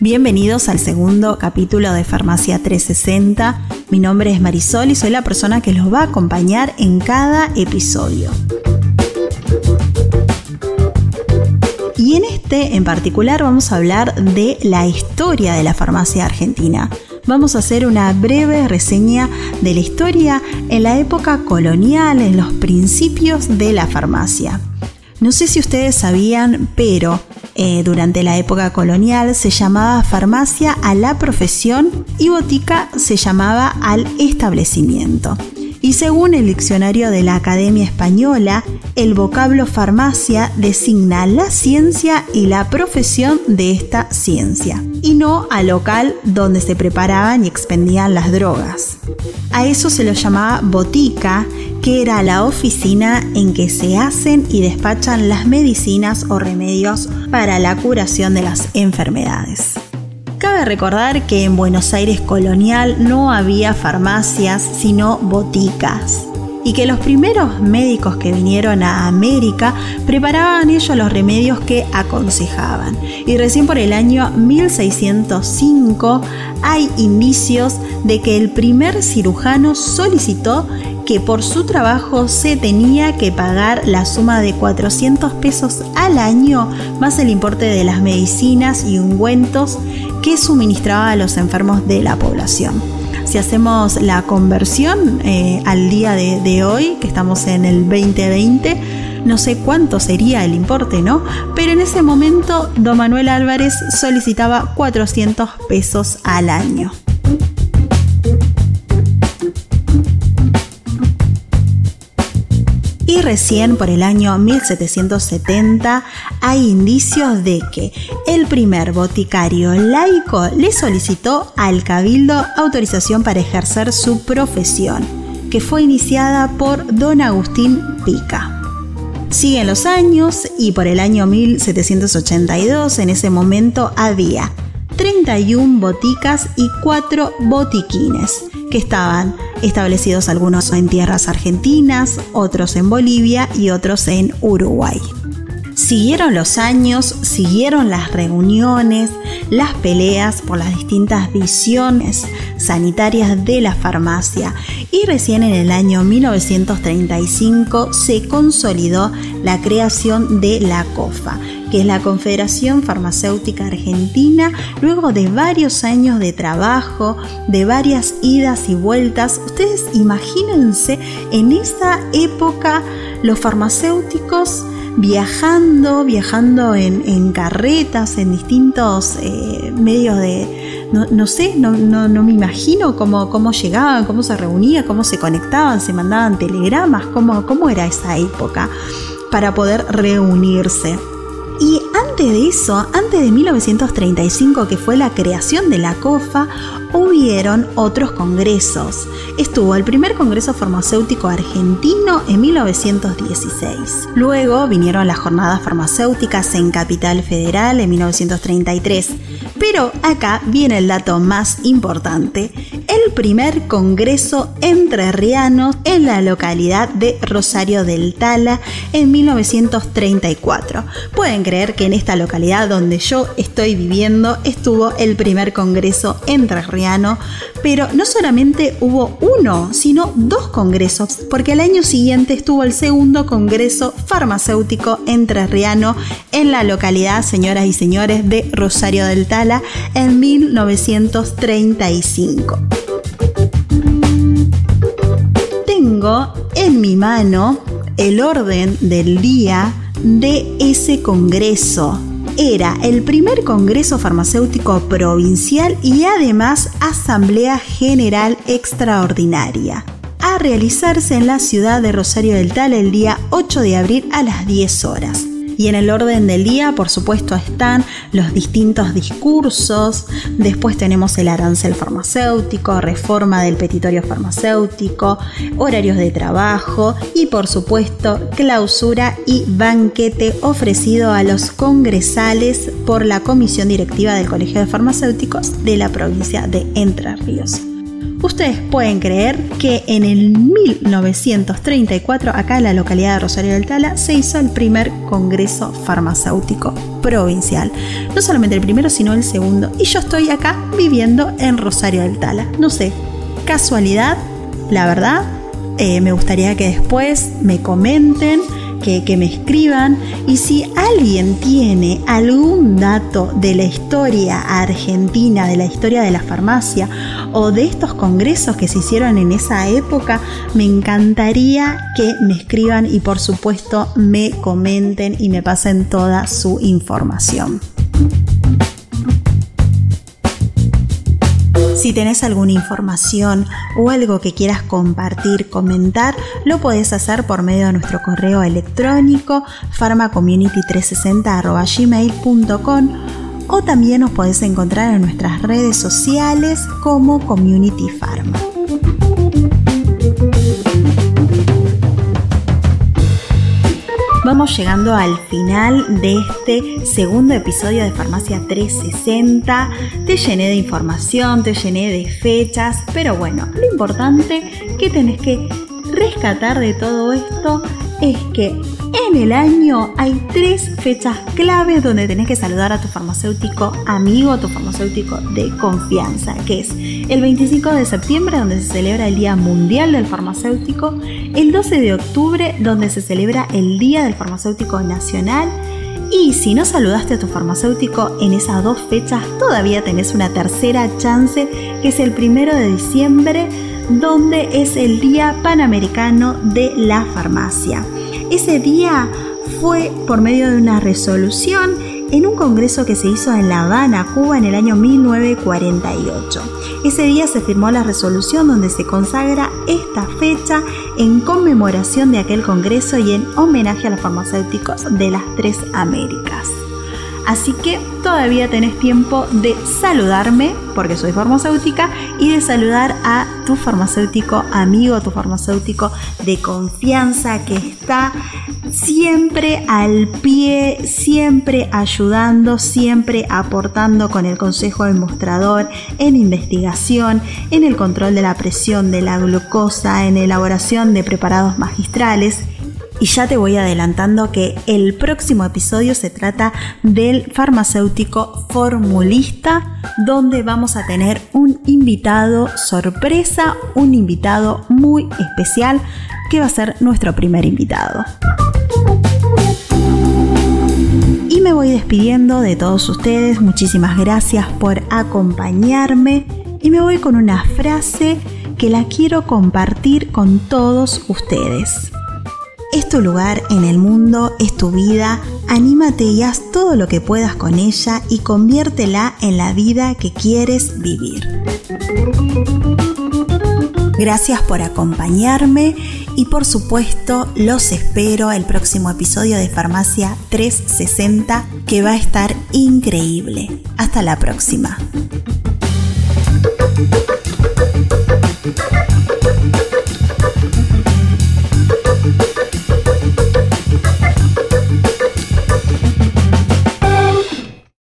Bienvenidos al segundo capítulo de Farmacia 360. Mi nombre es Marisol y soy la persona que los va a acompañar en cada episodio. Y en este en particular vamos a hablar de la historia de la farmacia argentina. Vamos a hacer una breve reseña de la historia en la época colonial, en los principios de la farmacia. No sé si ustedes sabían, pero eh, durante la época colonial se llamaba farmacia a la profesión y botica se llamaba al establecimiento. Y según el diccionario de la Academia Española, el vocablo farmacia designa la ciencia y la profesión de esta ciencia, y no al local donde se preparaban y expendían las drogas. A eso se lo llamaba botica, que era la oficina en que se hacen y despachan las medicinas o remedios para la curación de las enfermedades. Cabe recordar que en Buenos Aires colonial no había farmacias, sino boticas y que los primeros médicos que vinieron a América preparaban ellos los remedios que aconsejaban. Y recién por el año 1605 hay indicios de que el primer cirujano solicitó que por su trabajo se tenía que pagar la suma de 400 pesos al año más el importe de las medicinas y ungüentos que suministraba a los enfermos de la población. Si hacemos la conversión eh, al día de, de hoy, que estamos en el 2020, no sé cuánto sería el importe, ¿no? Pero en ese momento, don Manuel Álvarez solicitaba 400 pesos al año. Recién por el año 1770 hay indicios de que el primer boticario laico le solicitó al cabildo autorización para ejercer su profesión, que fue iniciada por don Agustín Pica. Siguen los años y por el año 1782 en ese momento había 31 boticas y 4 botiquines, que estaban establecidos algunos en tierras argentinas, otros en Bolivia y otros en Uruguay. Siguieron los años, siguieron las reuniones, las peleas por las distintas visiones sanitarias de la farmacia y recién en el año 1935 se consolidó la creación de la COFA, que es la Confederación Farmacéutica Argentina, luego de varios años de trabajo, de varias idas y vueltas. Ustedes imagínense en esa época los farmacéuticos viajando, viajando en, carretas, en distintos eh, medios de, no, sé, no, me imagino cómo, cómo llegaban, cómo se reunían, cómo se conectaban, se mandaban telegramas, cómo, cómo era esa época para poder reunirse. Y antes de eso, antes de 1935, que fue la creación de la COFA, hubieron otros congresos. Estuvo el primer Congreso Farmacéutico Argentino en 1916. Luego vinieron las jornadas farmacéuticas en Capital Federal en 1933. Pero acá viene el dato más importante, el primer Congreso Entrerriano en la localidad de Rosario del Tala en 1934. Pueden creer que en esta localidad donde yo estoy viviendo estuvo el primer Congreso Entrerriano, pero no solamente hubo uno, sino dos congresos, porque el año siguiente estuvo el segundo Congreso Farmacéutico Entrerriano en la localidad, señoras y señores, de Rosario del Tala en 1935. Tengo en mi mano el orden del día de ese congreso. Era el primer Congreso Farmacéutico Provincial y además Asamblea General Extraordinaria, a realizarse en la ciudad de Rosario del Tal el día 8 de abril a las 10 horas. Y en el orden del día, por supuesto, están los distintos discursos. Después tenemos el arancel farmacéutico, reforma del petitorio farmacéutico, horarios de trabajo y, por supuesto, clausura y banquete ofrecido a los congresales por la Comisión Directiva del Colegio de Farmacéuticos de la provincia de Entre Ríos. Ustedes pueden creer que en el 1934, acá en la localidad de Rosario del Tala, se hizo el primer Congreso Farmacéutico Provincial. No solamente el primero, sino el segundo. Y yo estoy acá viviendo en Rosario del Tala. No sé, casualidad, la verdad. Eh, me gustaría que después me comenten que, me escriban y si alguien tiene algún dato de la historia argentina, de la historia de la farmacia o de estos congresos que se hicieron en esa época, me encantaría que me escriban y por supuesto me comenten y me pasen toda su información. Si tenés alguna información o algo que quieras compartir, comentar, lo podés hacer por medio de nuestro correo electrónico pharmacommunity360.gmail.com o también nos podés encontrar en nuestras redes sociales como Community Pharma. Vamos llegando al final de este segundo episodio de Farmacia 360. Te llené de información, te llené de fechas, pero bueno, lo importante que tenés que rescatar de todo esto es que en el año hay tres fechas claves donde tenés que saludar a tu farmacéutico amigo, tu farmacéutico de confianza, que es el 25 de septiembre donde se celebra el Día Mundial del Farmacéutico, el 12 de octubre donde se celebra el Día del Farmacéutico Nacional y si no saludaste a tu farmacéutico en esas dos fechas, todavía tenés una tercera chance, que es el primero de diciembre, donde es el Día Panamericano de la Farmacia. Ese día fue por medio de una resolución en un congreso que se hizo en La Habana, Cuba, en el año 1948. Ese día se firmó la resolución donde se consagra esta fecha en conmemoración de aquel congreso y en homenaje a los farmacéuticos de las tres Américas. Así que todavía tenés tiempo de saludarme, porque soy farmacéutica, y de saludar a tu farmacéutico amigo, tu farmacéutico de confianza que está siempre al pie, siempre ayudando, siempre aportando con el consejo del mostrador en investigación, en el control de la presión de la glucosa, en elaboración de preparados magistrales y ya te voy adelantando que el próximo episodio se trata del farmacéutico formulista, donde vamos a tener un invitado sorpresa, un invitado muy especial, que va a ser nuestro primer invitado. Y me voy despidiendo de todos ustedes, muchísimas gracias por acompañarme y me voy con una frase que la quiero compartir con todos ustedes. Es tu lugar en el mundo, es tu vida, anímate y haz todo lo que puedas con ella y conviértela en la vida que quieres vivir. Gracias por acompañarme y por supuesto los espero el próximo episodio de Farmacia 360 que va a estar increíble. Hasta la próxima.